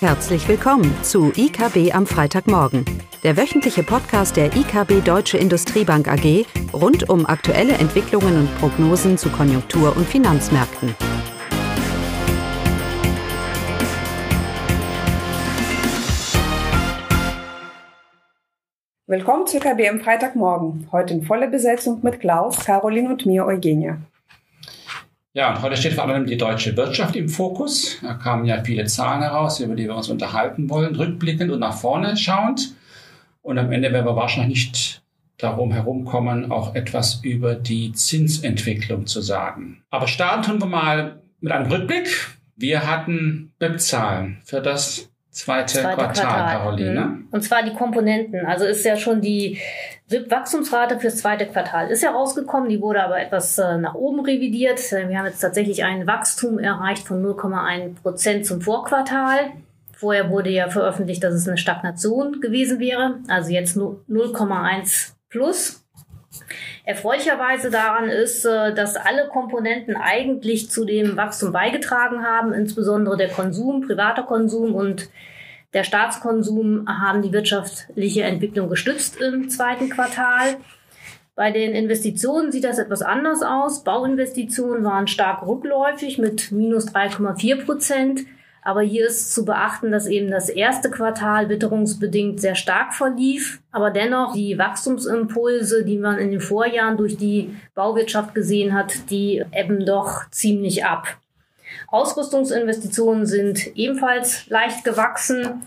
Herzlich willkommen zu IKB am Freitagmorgen, der wöchentliche Podcast der IKB Deutsche Industriebank AG rund um aktuelle Entwicklungen und Prognosen zu Konjunktur- und Finanzmärkten. Willkommen zu IKB am Freitagmorgen. Heute in voller Besetzung mit Klaus, Caroline und mir, Eugenia. Ja, und heute steht vor allem die deutsche Wirtschaft im Fokus. Da kamen ja viele Zahlen heraus, über die wir uns unterhalten wollen, rückblickend und nach vorne schauend. Und am Ende werden wir wahrscheinlich nicht darum herumkommen, auch etwas über die Zinsentwicklung zu sagen. Aber starten tun wir mal mit einem Rückblick. Wir hatten BIP-Zahlen für das zweite, zweite Quartal, Quartal, Caroline. Mhm. Und zwar die Komponenten. Also ist ja schon die WIP-Wachstumsrate fürs zweite Quartal ist ja rausgekommen, die wurde aber etwas äh, nach oben revidiert. Äh, wir haben jetzt tatsächlich ein Wachstum erreicht von 0,1 Prozent zum Vorquartal. Vorher wurde ja veröffentlicht, dass es eine Stagnation gewesen wäre, also jetzt 0,1 plus. Erfreulicherweise daran ist, äh, dass alle Komponenten eigentlich zu dem Wachstum beigetragen haben, insbesondere der Konsum, privater Konsum und der Staatskonsum haben die wirtschaftliche Entwicklung gestützt im zweiten Quartal. Bei den Investitionen sieht das etwas anders aus. Bauinvestitionen waren stark rückläufig mit minus 3,4 Prozent. Aber hier ist zu beachten, dass eben das erste Quartal witterungsbedingt sehr stark verlief. Aber dennoch die Wachstumsimpulse, die man in den Vorjahren durch die Bauwirtschaft gesehen hat, die ebben doch ziemlich ab. Ausrüstungsinvestitionen sind ebenfalls leicht gewachsen.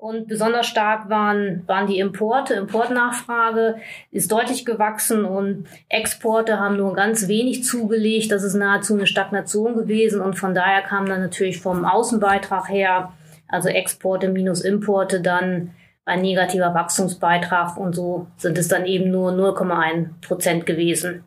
Und besonders stark waren, waren die Importe. Importnachfrage ist deutlich gewachsen und Exporte haben nur ganz wenig zugelegt. Das ist nahezu eine Stagnation gewesen und von daher kam dann natürlich vom Außenbeitrag her, also Exporte minus Importe, dann ein negativer Wachstumsbeitrag und so sind es dann eben nur 0,1 Prozent gewesen.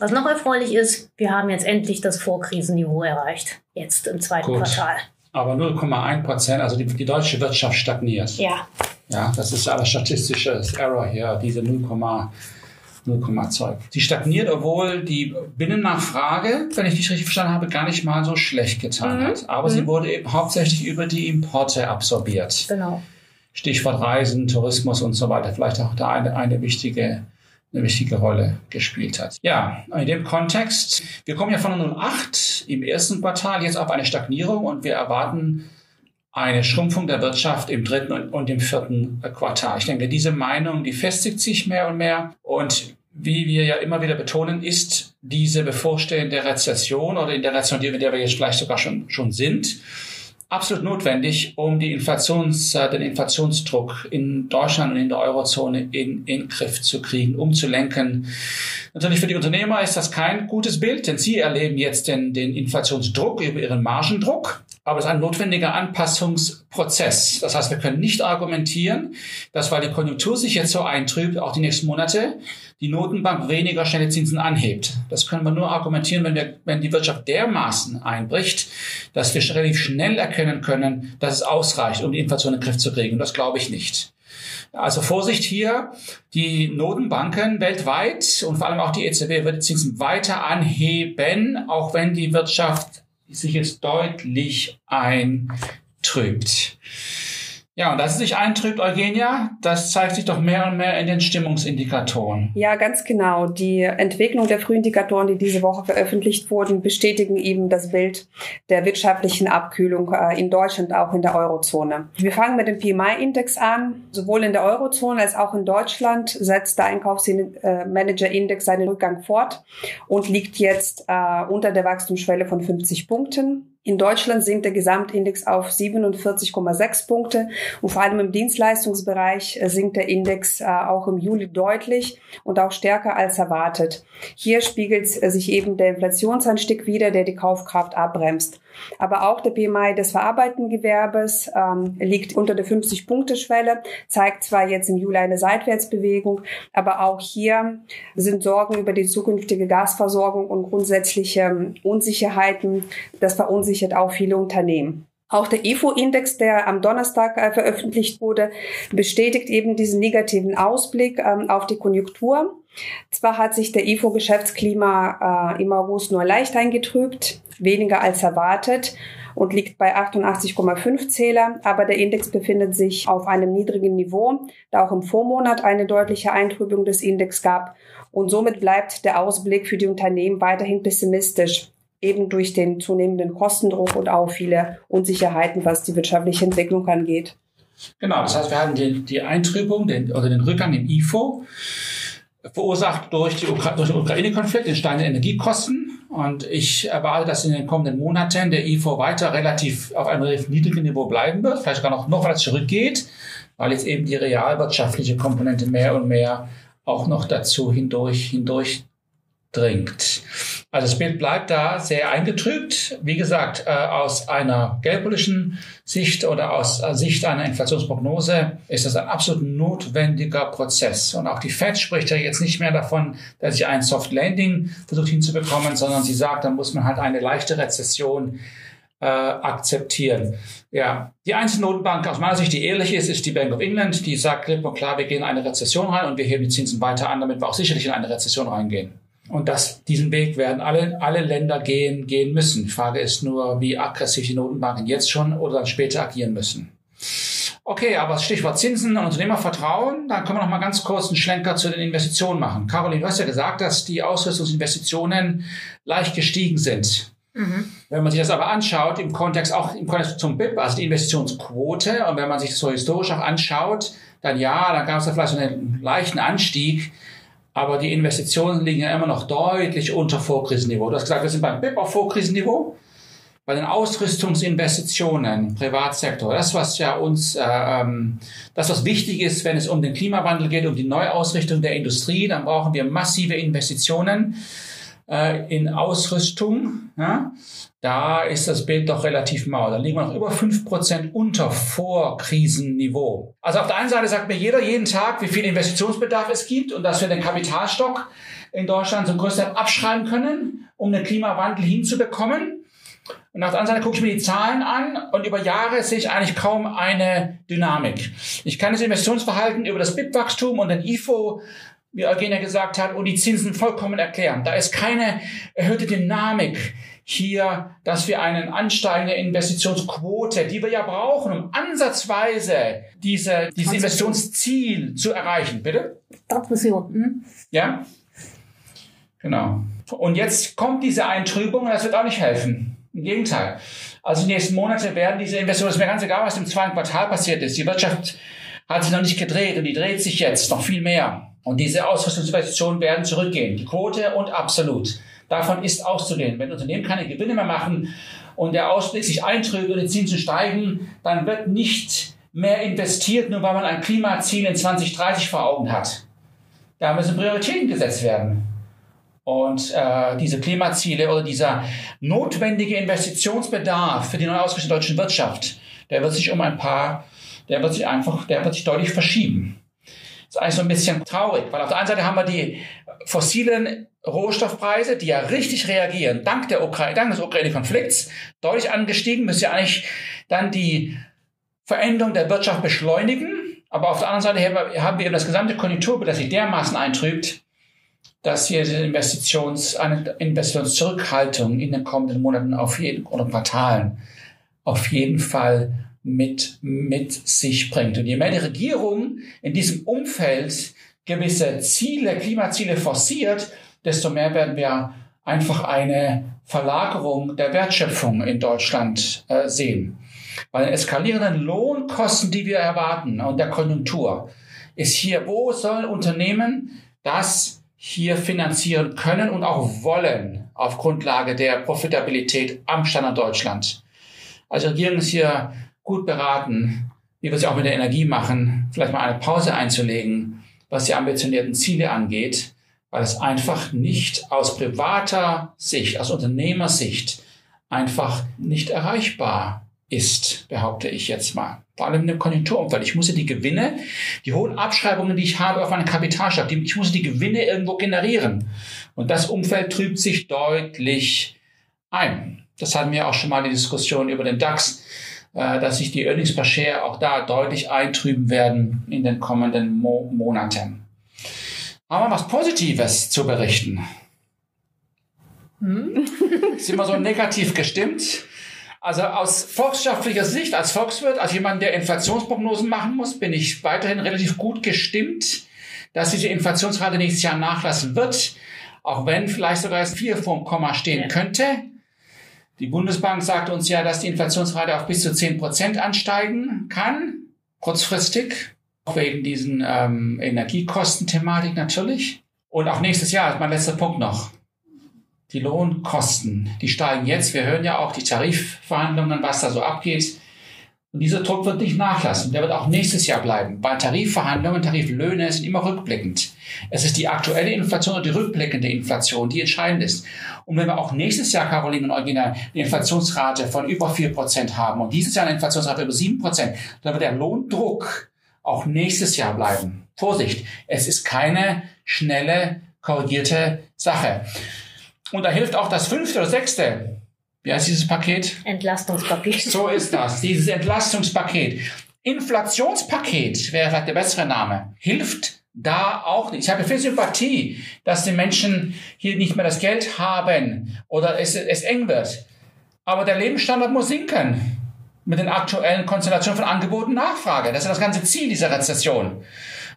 Was noch erfreulich ist, wir haben jetzt endlich das Vorkrisenniveau erreicht, jetzt im zweiten Gut. Quartal. Aber 0,1 Prozent, also die, die, deutsche Wirtschaft stagniert. Ja. Ja, das ist ja alles statistisches Error hier, diese 0,0 Zeug. Sie stagniert, obwohl die Binnennachfrage, wenn ich dich richtig verstanden habe, gar nicht mal so schlecht getan mhm. hat. Aber mhm. sie wurde eben hauptsächlich über die Importe absorbiert. Genau. Stichwort Reisen, Tourismus und so weiter. Vielleicht auch da eine, eine wichtige eine wichtige Rolle gespielt hat. Ja, in dem Kontext, wir kommen ja von 0,8 im ersten Quartal jetzt auf eine Stagnierung und wir erwarten eine Schrumpfung der Wirtschaft im dritten und im vierten Quartal. Ich denke, diese Meinung, die festigt sich mehr und mehr und wie wir ja immer wieder betonen, ist diese bevorstehende Rezession oder in der Rezession, in der wir jetzt vielleicht sogar schon, schon sind, absolut notwendig, um die Inflations, äh, den Inflationsdruck in Deutschland und in der Eurozone in, in Griff zu kriegen, umzulenken. Natürlich für die Unternehmer ist das kein gutes Bild, denn sie erleben jetzt den, den Inflationsdruck über ihren Margendruck. Aber es ist ein notwendiger Anpassungsprozess. Das heißt, wir können nicht argumentieren, dass weil die Konjunktur sich jetzt so eintrübt, auch die nächsten Monate, die Notenbank weniger schnelle Zinsen anhebt. Das können wir nur argumentieren, wenn, wir, wenn die Wirtschaft dermaßen einbricht, dass wir relativ schnell erkennen können, dass es ausreicht, um die Inflation in den Griff zu kriegen. das glaube ich nicht. Also Vorsicht hier, die Notenbanken weltweit und vor allem auch die EZB wird die Zinsen weiter anheben, auch wenn die Wirtschaft sich jetzt deutlich eintrübt. Ja, und dass es sich eintrübt, Eugenia, das zeigt sich doch mehr und mehr in den Stimmungsindikatoren. Ja, ganz genau. Die Entwicklung der Frühindikatoren, die diese Woche veröffentlicht wurden, bestätigen eben das Bild der wirtschaftlichen Abkühlung äh, in Deutschland, auch in der Eurozone. Wir fangen mit dem PMI-Index an. Sowohl in der Eurozone als auch in Deutschland setzt der Einkaufsmanager-Index seinen Rückgang fort und liegt jetzt äh, unter der Wachstumsschwelle von 50 Punkten. In Deutschland sinkt der Gesamtindex auf 47,6 Punkte und vor allem im Dienstleistungsbereich äh, sinkt der Index äh, auch im Juli deutlich und auch stärker als erwartet. Hier spiegelt sich eben der Inflationsanstieg wieder, der die Kaufkraft abbremst. Aber auch der PMI des verarbeitenden Gewerbes ähm, liegt unter der 50-Punkte-Schwelle, zeigt zwar jetzt im Juli eine Seitwärtsbewegung, aber auch hier sind Sorgen über die zukünftige Gasversorgung und grundsätzliche ähm, Unsicherheiten. Das verunsichert auch viele Unternehmen. Auch der IFO-Index, der am Donnerstag äh, veröffentlicht wurde, bestätigt eben diesen negativen Ausblick ähm, auf die Konjunktur. Zwar hat sich der IFO-Geschäftsklima äh, im August nur leicht eingetrübt, weniger als erwartet. und liegt bei 88,5 Zähler, aber der Index befindet sich auf einem niedrigen Niveau, da auch im Vormonat eine deutliche Eintrübung des Index gab und somit bleibt der Ausblick für die Unternehmen weiterhin pessimistisch, eben durch den zunehmenden Kostendruck und auch viele Unsicherheiten, was die wirtschaftliche Entwicklung angeht. Genau, das heißt, wir hatten die, die Eintrübung den, oder den Rückgang im IFO, verursacht durch, die Ukra durch den Ukraine-Konflikt, den steigenden Energiekosten. Und ich erwarte, dass in den kommenden Monaten der IFO weiter relativ auf einem relativ niedrigen Niveau bleiben wird, vielleicht sogar noch, noch weiter zurückgeht, weil jetzt eben die realwirtschaftliche Komponente mehr und mehr auch noch dazu hindurch, hindurch dringt. Also das Bild bleibt da sehr eingetrübt. Wie gesagt, äh, aus einer geldpolitischen Sicht oder aus Sicht einer Inflationsprognose ist das ein absolut notwendiger Prozess. Und auch die Fed spricht ja jetzt nicht mehr davon, dass sie ein Soft Landing versucht hinzubekommen, sondern sie sagt, dann muss man halt eine leichte Rezession äh, akzeptieren. Ja, die einzige Notenbank aus meiner Sicht, die ehrlich ist, ist die Bank of England. Die sagt klipp und klar, wir gehen in eine Rezession rein und wir heben die Zinsen weiter an, damit wir auch sicherlich in eine Rezession reingehen. Und das, diesen Weg werden alle, alle Länder gehen, gehen müssen. Die Frage ist nur, wie aggressiv die Notenbanken jetzt schon oder dann später agieren müssen. Okay, aber Stichwort Zinsen und Unternehmervertrauen, da können wir noch mal ganz kurz einen Schlenker zu den Investitionen machen. Caroline, du hast ja gesagt, dass die Ausrüstungsinvestitionen leicht gestiegen sind. Mhm. Wenn man sich das aber anschaut, im Kontext auch im Kontext zum BIP, also die Investitionsquote, und wenn man sich das so historisch auch anschaut, dann ja, dann gab es da vielleicht so einen leichten Anstieg. Aber die Investitionen liegen ja immer noch deutlich unter Vorkrisenniveau. Du hast gesagt, wir sind beim BIP auf Vorkrisenniveau. Bei den Ausrüstungsinvestitionen, Privatsektor, das was ja uns, äh, ähm, das was wichtig ist, wenn es um den Klimawandel geht, um die Neuausrichtung der Industrie, dann brauchen wir massive Investitionen äh, in Ausrüstung. Ja? Da ist das Bild doch relativ mau. Da liegen wir noch über fünf Prozent unter Vorkrisenniveau. Also auf der einen Seite sagt mir jeder jeden Tag, wie viel Investitionsbedarf es gibt und dass wir den Kapitalstock in Deutschland zum größten Teil abschreiben können, um den Klimawandel hinzubekommen. Und auf der anderen Seite gucke ich mir die Zahlen an und über Jahre sehe ich eigentlich kaum eine Dynamik. Ich kann das Investitionsverhalten über das BIP-Wachstum und den IFO wie Eugenia gesagt hat, und die Zinsen vollkommen erklären. Da ist keine erhöhte Dynamik hier, dass wir eine ansteigende Investitionsquote, die wir ja brauchen, um ansatzweise diese, dieses Investitionsziel zu erreichen. Bitte? Transmission. Hm? Ja? Genau. Und jetzt kommt diese Eintrübung und das wird auch nicht helfen. Im Gegenteil. Also die nächsten Monate werden diese Investitionen, es ist mir ganz egal, was im zweiten Quartal passiert ist. Die Wirtschaft hat sich noch nicht gedreht und die dreht sich jetzt noch viel mehr. Und diese Ausrüstungsinvestitionen werden zurückgehen. Die Quote und absolut. Davon ist auszugehen. Wenn Unternehmen keine Gewinne mehr machen und der Ausblick sich eintrübt und die Zinsen steigen, dann wird nicht mehr investiert, nur weil man ein Klimaziel in 2030 vor Augen hat. Da müssen Prioritäten gesetzt werden. Und äh, diese Klimaziele oder dieser notwendige Investitionsbedarf für die neu ausgerichtete deutsche Wirtschaft, der wird sich um ein paar, der wird sich einfach, der wird sich deutlich verschieben. Ist eigentlich so ein bisschen traurig, weil auf der einen Seite haben wir die fossilen Rohstoffpreise, die ja richtig reagieren, dank, der Ukraine, dank des Ukraine-Konflikts, deutlich angestiegen, müsste ja eigentlich dann die Veränderung der Wirtschaft beschleunigen. Aber auf der anderen Seite haben wir eben das gesamte Konjunkturbild, das sich dermaßen eintrübt, dass hier die Investitions, eine Investitionszurückhaltung in den kommenden Monaten auf jeden, oder Quartalen auf jeden Fall mit, mit sich bringt. Und je mehr die Regierung in diesem Umfeld gewisse Ziele, Klimaziele forciert, desto mehr werden wir einfach eine Verlagerung der Wertschöpfung in Deutschland äh, sehen. Bei den eskalierenden Lohnkosten, die wir erwarten und der Konjunktur, ist hier, wo sollen Unternehmen das hier finanzieren können und auch wollen auf Grundlage der Profitabilität am Standort Deutschland. Also die Regierung ist hier gut beraten, wie wir es auch mit der Energie machen, vielleicht mal eine Pause einzulegen, was die ambitionierten Ziele angeht, weil es einfach nicht aus privater Sicht, aus Unternehmersicht einfach nicht erreichbar ist, behaupte ich jetzt mal. Vor allem in dem Konjunkturumfeld. Ich muss ja die Gewinne, die hohen Abschreibungen, die ich habe auf meinen Kapitalstock, ich muss die Gewinne irgendwo generieren. Und das Umfeld trübt sich deutlich ein. Das hatten wir auch schon mal die Diskussion über den DAX dass sich die Earnings per Share auch da deutlich eintrüben werden in den kommenden Mo Monaten. Haben wir was Positives zu berichten? Hm? Sind wir so negativ gestimmt? Also aus volkswirtschaftlicher Sicht, als Volkswirt, als jemand, der Inflationsprognosen machen muss, bin ich weiterhin relativ gut gestimmt, dass diese Inflationsrate nächstes Jahr nachlassen wird, auch wenn vielleicht sogar erst vier vorm Komma stehen ja. könnte. Die Bundesbank sagt uns ja, dass die Inflationsrate auf bis zu zehn Prozent ansteigen kann, kurzfristig, wegen diesen ähm, Energiekostenthematik natürlich. Und auch nächstes Jahr, mein letzter Punkt noch die Lohnkosten, die steigen jetzt. Wir hören ja auch die Tarifverhandlungen, was da so abgeht. Und dieser Druck wird nicht nachlassen. Der wird auch nächstes Jahr bleiben. Bei Tarifverhandlungen, Tariflöhne sind immer rückblickend. Es ist die aktuelle Inflation und die rückblickende Inflation, die entscheidend ist. Und wenn wir auch nächstes Jahr, Caroline und Eugenia, eine Inflationsrate von über vier Prozent haben und dieses Jahr eine Inflationsrate über sieben Prozent, dann wird der Lohndruck auch nächstes Jahr bleiben. Vorsicht, es ist keine schnelle, korrigierte Sache. Und da hilft auch das fünfte oder sechste. Wie heißt dieses Paket? Entlastungspaket. So ist das. Dieses Entlastungspaket. Inflationspaket wäre vielleicht der bessere Name. Hilft da auch nicht. Ich habe viel Sympathie, dass die Menschen hier nicht mehr das Geld haben oder es, es eng wird. Aber der Lebensstandard muss sinken mit den aktuellen Konstellationen von Angebot und Nachfrage. Das ist das ganze Ziel dieser Rezession.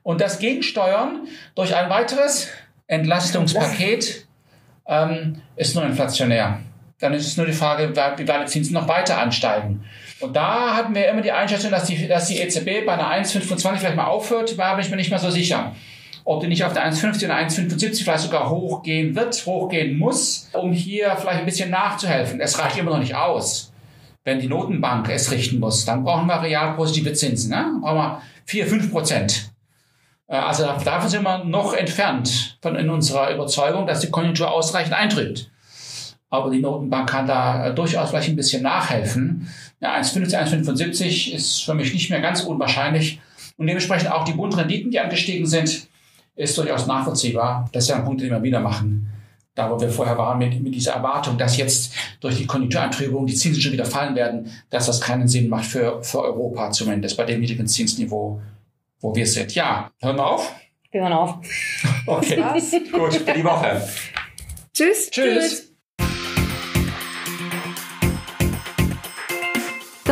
Und das Gegensteuern durch ein weiteres Entlastungspaket ähm, ist nur inflationär. Dann ist es nur die Frage, wie weit die Zinsen noch weiter ansteigen. Und da hatten wir immer die Einschätzung, dass die, dass die EZB bei einer 1,25 vielleicht mal aufhört, da bin ich mir nicht mehr so sicher. Ob die nicht auf der 1,50 oder 1,75 vielleicht sogar hochgehen wird, hochgehen muss, um hier vielleicht ein bisschen nachzuhelfen. Es reicht immer noch nicht aus. Wenn die Notenbank es richten muss, dann brauchen wir real positive Zinsen. Ne? Brauchen wir 4, 5 Prozent. Äh, also davon sind wir noch entfernt von in unserer Überzeugung, dass die Konjunktur ausreichend eintritt. Aber die Notenbank kann da äh, durchaus vielleicht ein bisschen nachhelfen. Ja, 1,50, 1,75 ist für mich nicht mehr ganz unwahrscheinlich. Und dementsprechend auch die Bundrenditen, die angestiegen sind, ist durchaus nachvollziehbar. Das ist ja ein Punkt, den wir wieder machen. Da, wo wir vorher waren, mit, mit dieser Erwartung, dass jetzt durch die Konjunktureintrübung die Zinsen schon wieder fallen werden, dass das keinen Sinn macht für, für Europa zumindest bei dem niedrigen Zinsniveau, wo wir sind. Ja, hören wir auf? Wir hören auf. Okay, gut, für die Woche. Tschüss. Tschüss.